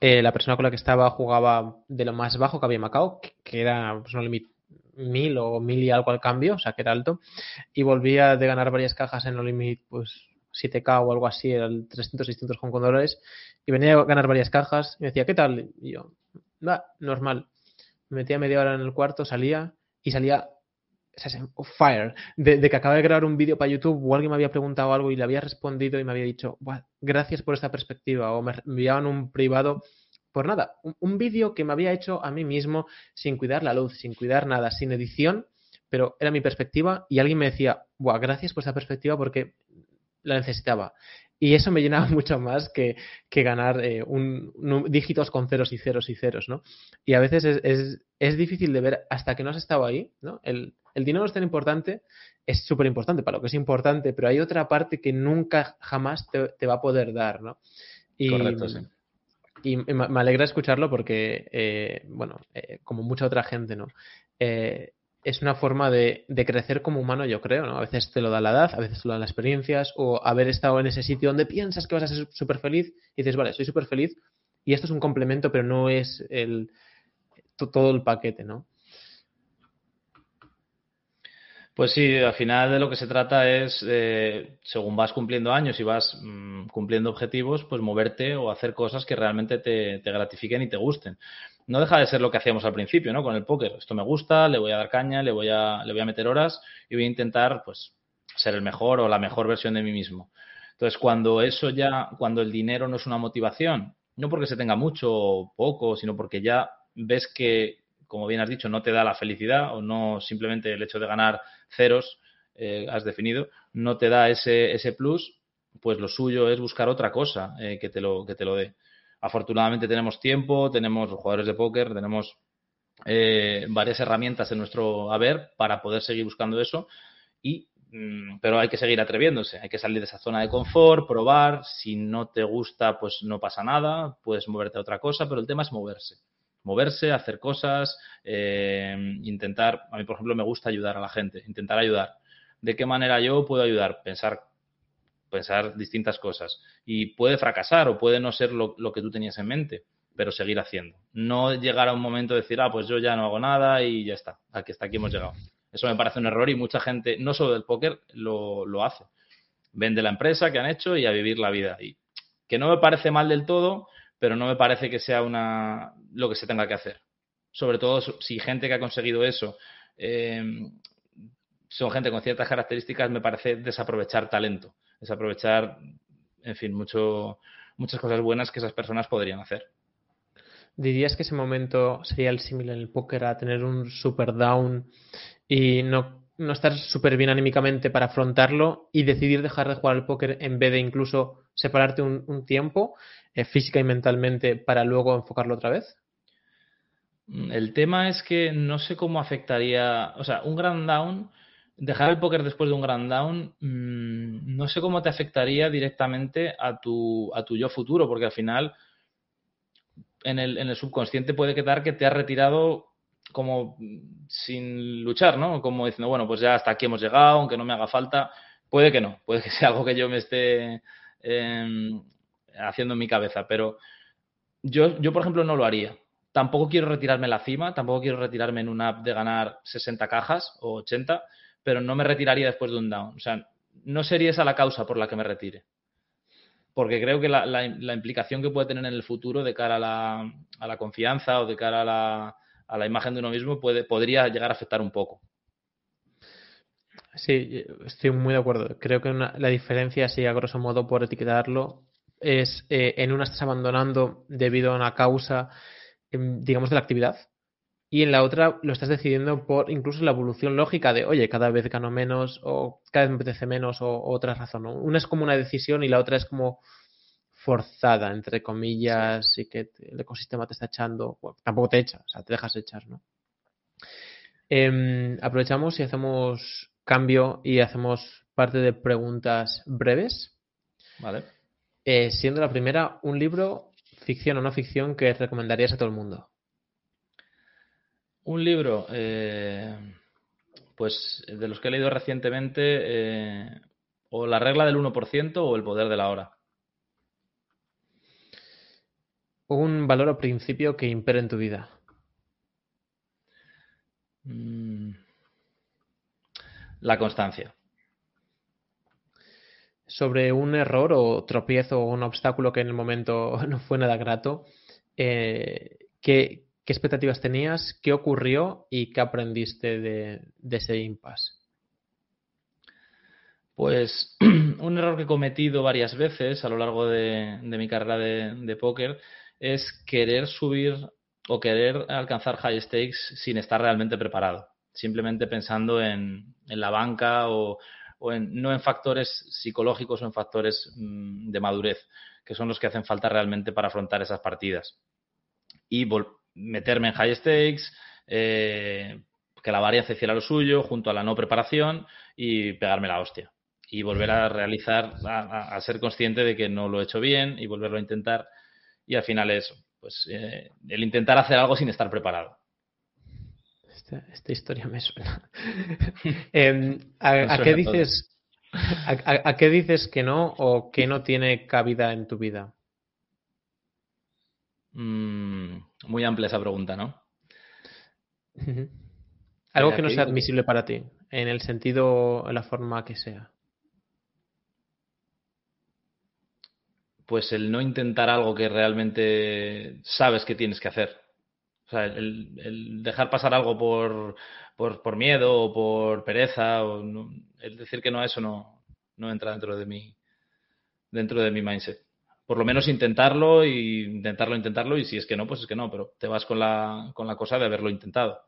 eh, la persona con la que estaba jugaba de lo más bajo que había en Macao, que, era pues, un limit mil o mil y algo al cambio, o sea que era alto, y volvía de ganar varias cajas en el limit pues 7K o algo así, eran 300, 600 Hong Kong dólares, y venía a ganar varias cajas, y me decía, ¿qué tal? Y yo, va, normal. Me metía media hora en el cuarto, salía, y salía fire, de, que acaba de grabar un vídeo para YouTube o alguien me había preguntado algo y le había respondido y me había dicho, gracias por esta perspectiva, o me enviaban un privado, por nada, un, vídeo que me había hecho a mí mismo sin cuidar la luz, sin cuidar nada, sin edición, pero era mi perspectiva y alguien me decía, gracias por esta perspectiva porque la necesitaba. Y eso me llenaba mucho más que, ganar eh, un, dígitos con ceros y ceros y ceros, ¿no? Y a veces es, es, difícil de ver hasta que no has estado ahí, ¿no? El, el dinero es tan importante, es súper importante para lo que es importante, pero hay otra parte que nunca jamás te, va a poder dar, ¿no? Y, Correcto, sí. Y me alegra escucharlo porque, eh, bueno, eh, como mucha otra gente, ¿no? Eh, es una forma de, crecer como humano, yo creo, ¿no? A veces te lo da la edad, a veces te lo dan las experiencias, o haber estado en ese sitio donde piensas que vas a ser súper feliz y dices, vale, soy súper feliz, y esto es un complemento, pero no es el, todo el paquete, ¿no? Pues sí, al final de lo que se trata es, eh, según vas cumpliendo años y vas mm, cumpliendo objetivos, pues moverte o hacer cosas que realmente te, gratifiquen y te gusten. No deja de ser lo que hacíamos al principio, ¿no? Con el póker. Esto me gusta, le voy a dar caña, le voy a, le voy a meter horas y voy a intentar, pues, ser el mejor o la mejor versión de mí mismo. Entonces, cuando eso ya, cuando el dinero no es una motivación, no porque se tenga mucho o poco, sino porque ya ves que, como bien has dicho, no te da la felicidad o no simplemente el hecho de ganar ceros, eh, has definido, no te da ese, ese plus, pues lo suyo es buscar otra cosa eh, que, te lo, que te lo dé. Afortunadamente tenemos tiempo, tenemos jugadores de póker, tenemos eh, varias herramientas en nuestro haber para poder seguir buscando eso y mm, pero hay que seguir atreviéndose, hay que salir de esa zona de confort, probar, si no te gusta pues no pasa nada, puedes moverte a otra cosa, pero el tema es moverse moverse, hacer cosas, eh, intentar, a mí por ejemplo me gusta ayudar a la gente, intentar ayudar. ¿De qué manera yo puedo ayudar? Pensar, pensar distintas cosas. Y puede fracasar o puede no ser lo, que tú tenías en mente, pero seguir haciendo. No llegar a un momento de decir, ah, pues yo ya no hago nada y ya está, aquí, hasta aquí hemos llegado. Eso me parece un error y mucha gente, no solo del póker, lo, lo hace. Vende la empresa que han hecho y a vivir la vida. Y que no me parece mal del todo, pero no me parece que sea una lo que se tenga que hacer. Sobre todo si gente que ha conseguido eso em, son gente con ciertas características, me parece desaprovechar talento, desaprovechar, en fin, mucho, muchas cosas buenas que esas personas podrían hacer. ¿Dirías que ese momento sería el similar en el póker a tener un super down y no, no estar súper bien anímicamente para afrontarlo y decidir dejar de jugar al póker en vez de incluso separarte un tiempo? Eh, física y mentalmente para luego enfocarlo otra vez? Mm, el tema es que no sé cómo afectaría, o sea, un grand down, dejar el póker después de un grand down, mm, no sé cómo te afectaría directamente a tu, a tu yo futuro, porque al final en el, en el subconsciente puede quedar que te has retirado como sin luchar, ¿no? Como diciendo, bueno, pues ya hasta aquí hemos llegado, aunque no me haga falta. Puede que no, puede que sea algo que yo me esté em, haciendo en mi cabeza, pero yo, yo, por ejemplo, no lo haría. Tampoco quiero retirarme la cima, tampoco quiero retirarme en una app de ganar 60 cajas o 80, pero no me retiraría después de un down. O sea, no sería esa la causa por la que me retire. Porque creo que la, la, implicación que puede tener en el futuro de cara a la, a la confianza o de cara a la, a la, imagen de uno mismo puede, podría llegar a afectar un poco. Sí, estoy muy de acuerdo. Creo que la diferencia, así a grosso modo, por etiquetarlo, es eh, en una estás abandonando debido a una causa, em, digamos, de la actividad, y en la otra lo estás decidiendo por incluso la evolución lógica de, oye, cada vez gano menos o cada vez me apetece menos o, otra razón. Una es como una decisión y la otra es como forzada, entre comillas, y que el ecosistema te está echando, tampoco te echa, o sea, te dejas echar, ¿no? Em, aprovechamos y hacemos cambio y hacemos parte de preguntas breves. Vale. Eh, siendo la primera, un libro, ficción o no ficción, que recomendarías a todo el mundo. Un libro, eh, pues de los que he leído recientemente, eh, o La regla del 1% o El poder de la hora. Un valor o principio que impere en tu vida. Mm. La constancia. Sobre un error o tropiezo o un obstáculo que en el momento no fue nada grato, eh, ¿qué, ¿Qué expectativas tenías? ¿Qué ocurrió? ¿Y qué aprendiste de, ese impasse? Pues un error que he cometido varias veces a lo largo de, mi carrera de, póker es querer subir o querer alcanzar high stakes sin estar realmente preparado, simplemente pensando en, la banca o, no en factores psicológicos o en factores mm, de madurez, que son los que hacen falta realmente para afrontar esas partidas. Y meterme en high stakes, eh, que la varianza hiciera lo suyo, junto a la no preparación y pegarme la hostia. Y volver a realizar, a, ser consciente de que no lo he hecho bien y volverlo a intentar. Y al final es pues, eh, el intentar hacer algo sin estar preparado. Esta, historia me suena. Em, a, qué dices, a, qué dices que no o que no tiene cabida en tu vida? Mm, muy amplia esa pregunta, ¿no? Algo que no sea admisible para ti, en el sentido, en la forma que sea. Pues el no intentar algo que realmente sabes que tienes que hacer. O sea, el, dejar pasar algo por, por, miedo o por pereza, o el decir que no a eso no, no entra dentro de mi, dentro de mi mindset por lo menos intentarlo y intentarlo, intentarlo y si es que no, pues es que no, pero te vas con la, con la cosa de haberlo intentado.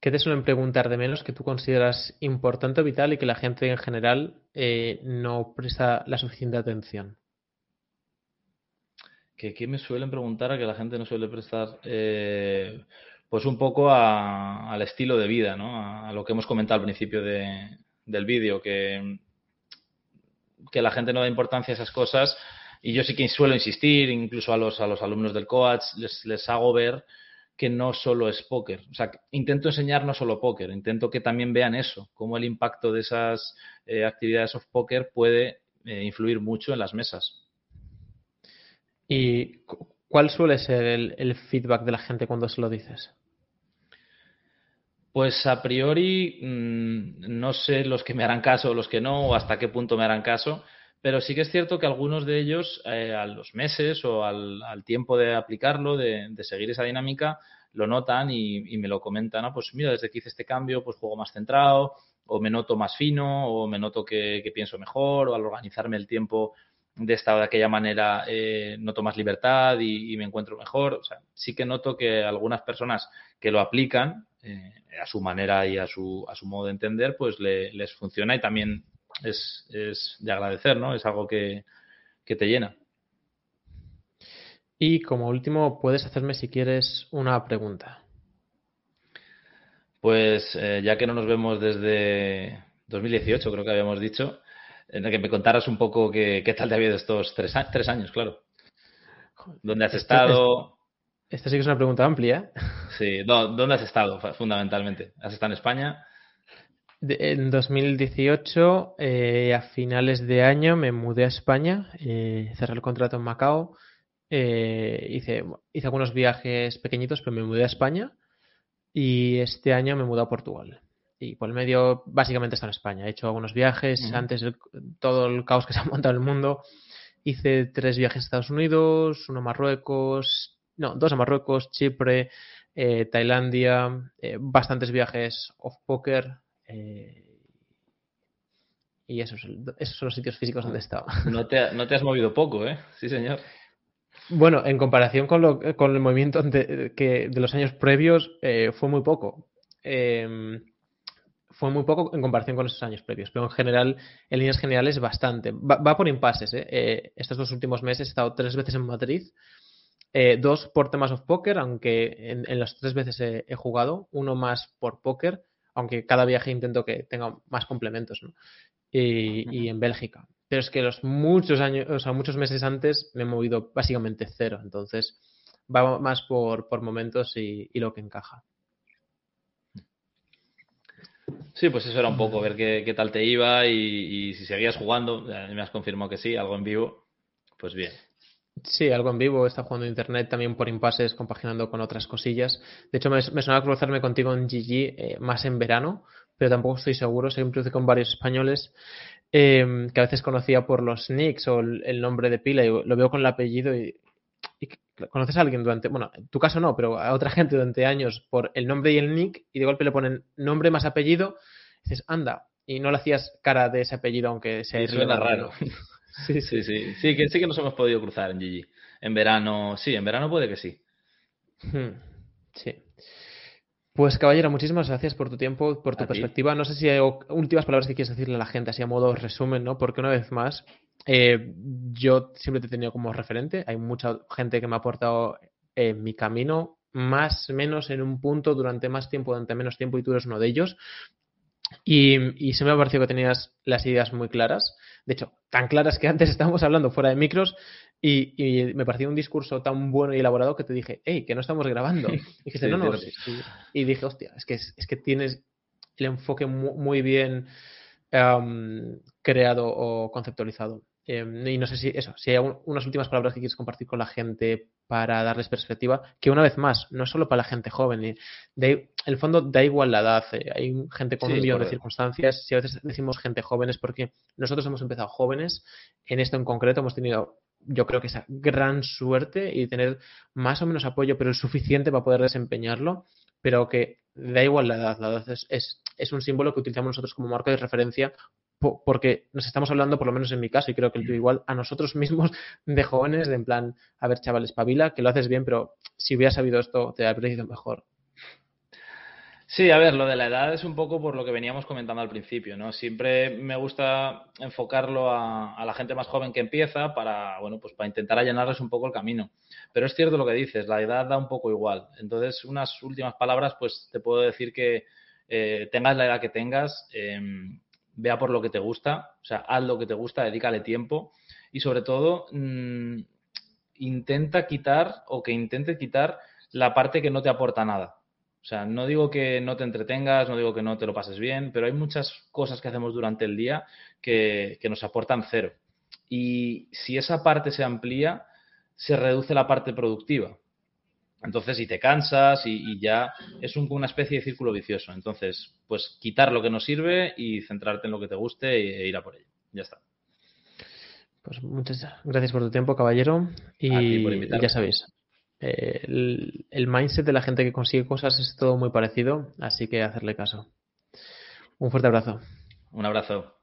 ¿Qué te suelen preguntar de menos que tú consideras importante o vital y que la gente en general eh, no presta la suficiente atención? ¿Qué, me suelen preguntar a que la gente no suele prestar? Eh, pues un poco al estilo de vida, ¿no? A, lo que hemos comentado al principio del vídeo, que que la gente no da importancia a esas cosas y yo sí que suelo insistir, incluso a los, a los alumnos del coach, les, les hago ver que no solo es póker. O sea, intento enseñar no solo póker, intento que también vean eso, cómo el impacto de esas eh, actividades of póker puede eh, influir mucho en las mesas. ¿Y cuál suele ser el feedback de la gente cuando se lo dices? Pues a priori mm, no sé los que me harán caso o los que no, o hasta qué punto me harán caso, pero sí que es cierto que algunos de ellos eh, a los meses o al, tiempo de aplicarlo, de, seguir esa dinámica, lo notan y, me lo comentan, ¿no? pues mira, desde que hice este cambio, pues juego más centrado, o me noto más fino, o me noto que, pienso mejor, o al organizarme el tiempo de esta o de aquella manera eh, noto más libertad y, me encuentro mejor. O sea, sí que noto que algunas personas que lo aplican eh, a su manera y a su, a su modo de entender, pues les funciona y también es, de agradecer, ¿no? Es algo que, te llena. Y como último, puedes hacerme si quieres una pregunta. Pues eh, ya que no nos vemos desde 2018, creo que habíamos dicho, en el que me contaras un poco qué, tal te ha habido estos tres, tres años, claro. ¿Dónde has estado? Esta sí que es una pregunta amplia. Sí, ¿dónde has estado fundamentalmente? ¿Has estado en España? en 2018, eh, a finales de año, me mudé a España, eh, cerré el contrato en Macao, eh, hice, hice algunos viajes pequeñitos, pero me mudé a España y este año me mudé a Portugal. Y por el medio, básicamente está en España. He hecho algunos viajes, antes de todo el caos que se ha montado en el mundo. Hice tres viajes a Estados Unidos, uno a Marruecos, no, dos a Marruecos, Chipre, eh, Tailandia, eh, bastantes viajes off-poker Eh, y esos, esos son los sitios físicos donde he estado. No te, no te has movido poco, ¿eh? Sí, señor. Bueno, en comparación con, lo, con el movimiento de, que, de los años previos, eh, fue muy poco. Em, fue muy poco en comparación con esos años previos, pero en general, en líneas generales, bastante. Va, por impases. ¿eh? ¿eh? estos dos últimos meses he estado tres veces en Madrid, eh, dos por temas of poker, aunque en, las tres veces he, jugado, uno más por póker, aunque cada viaje intento que tenga más complementos, ¿no? y, en Bélgica. Pero es que los muchos años, o sea, muchos meses antes me he movido básicamente cero, entonces va más por, por momentos y lo que encaja. Sí, pues eso era un poco, ver qué, tal te iba y, si seguías jugando, me has confirmado que sí, algo en vivo, pues bien. Sí, algo en vivo, está jugando internet también por impases, compaginando con otras cosillas. De hecho, me, me sonaba cruzarme contigo en GG eh, más en verano, pero tampoco estoy seguro. Siempre crucé con varios españoles eh, que a veces conocía por los nicks o el, nombre de pila y lo veo con el apellido y, y conoces a alguien durante, bueno, en tu caso no, pero a otra gente durante años por el nombre y el nick y de golpe le ponen nombre más apellido, dices, anda, y no le hacías cara de ese apellido aunque sea sí, suena raro. sí, sí, sí, sí, que sí que nos hemos podido cruzar en GG. En verano, sí, en verano puede que sí. Hmm, sí. Pues caballero, muchísimas gracias por tu tiempo, por tu perspectiva. No sé si hay últimas palabras que quieres decirle a la gente, así a modo resumen, ¿no? Porque una vez más, eh, yo siempre te he tenido como referente. Hay mucha gente que me ha aportado en mi camino, más o menos en un punto, durante más tiempo, durante menos tiempo, y tú eres uno de ellos. Y, y se me ha parecido que tenías las ideas muy claras. De hecho, tan claras que antes estábamos hablando fuera de micros y, me pareció un discurso tan bueno y elaborado que te dije, hey, que no estamos grabando. Y dijiste, no, no. Y dije, hostia, es que, es, que tienes el enfoque muy, bien creado o conceptualizado. Em, y no sé si eso, si hay unas últimas palabras que quieres compartir con la gente para darles perspectiva, que una vez más, no es solo para la gente joven, en el fondo da igual la edad, eh, hay gente con un millón de circunstancias, si a veces decimos gente joven es porque nosotros hemos empezado jóvenes, en esto en concreto hemos tenido yo creo que esa gran suerte y tener más o menos apoyo, pero el suficiente para poder desempeñarlo, pero que da igual la edad, la edad es, es un símbolo que utilizamos nosotros como marco de referencia porque nos estamos hablando, por lo menos en mi caso, y creo que el igual, a nosotros mismos de jóvenes, de en plan, a ver, chavales, pavila, que lo haces bien, pero si hubieras sabido esto, te habría ido mejor. Sí, a ver, lo de la edad es un poco por lo que veníamos comentando al principio, ¿no? Siempre me gusta enfocarlo a, la gente más joven que empieza para, bueno, pues para intentar allanarles un poco el camino. Pero es cierto lo que dices, la edad da un poco igual. Entonces, unas últimas palabras, pues te puedo decir que eh, tengas la edad que tengas, em, vea por lo que te gusta, o sea, haz lo que te gusta, dedícale tiempo y sobre todo mm, intenta quitar o que intente quitar la parte que no te aporta nada. O sea, no digo que no te entretengas, no digo que no te lo pases bien, pero hay muchas cosas que hacemos durante el día que, que nos aportan cero. Y si esa parte se amplía, se reduce la parte productiva. Entonces, si te cansas y, ya es un, una especie de círculo vicioso. Entonces, pues quitar lo que no sirve y centrarte en lo que te guste e, ir a por ello. Ya está. Pues muchas gracias por tu tiempo, caballero. Y ya sabéis, eh, el, el mindset de la gente que consigue cosas es todo muy parecido, así que hacerle caso. Un fuerte abrazo. Un abrazo.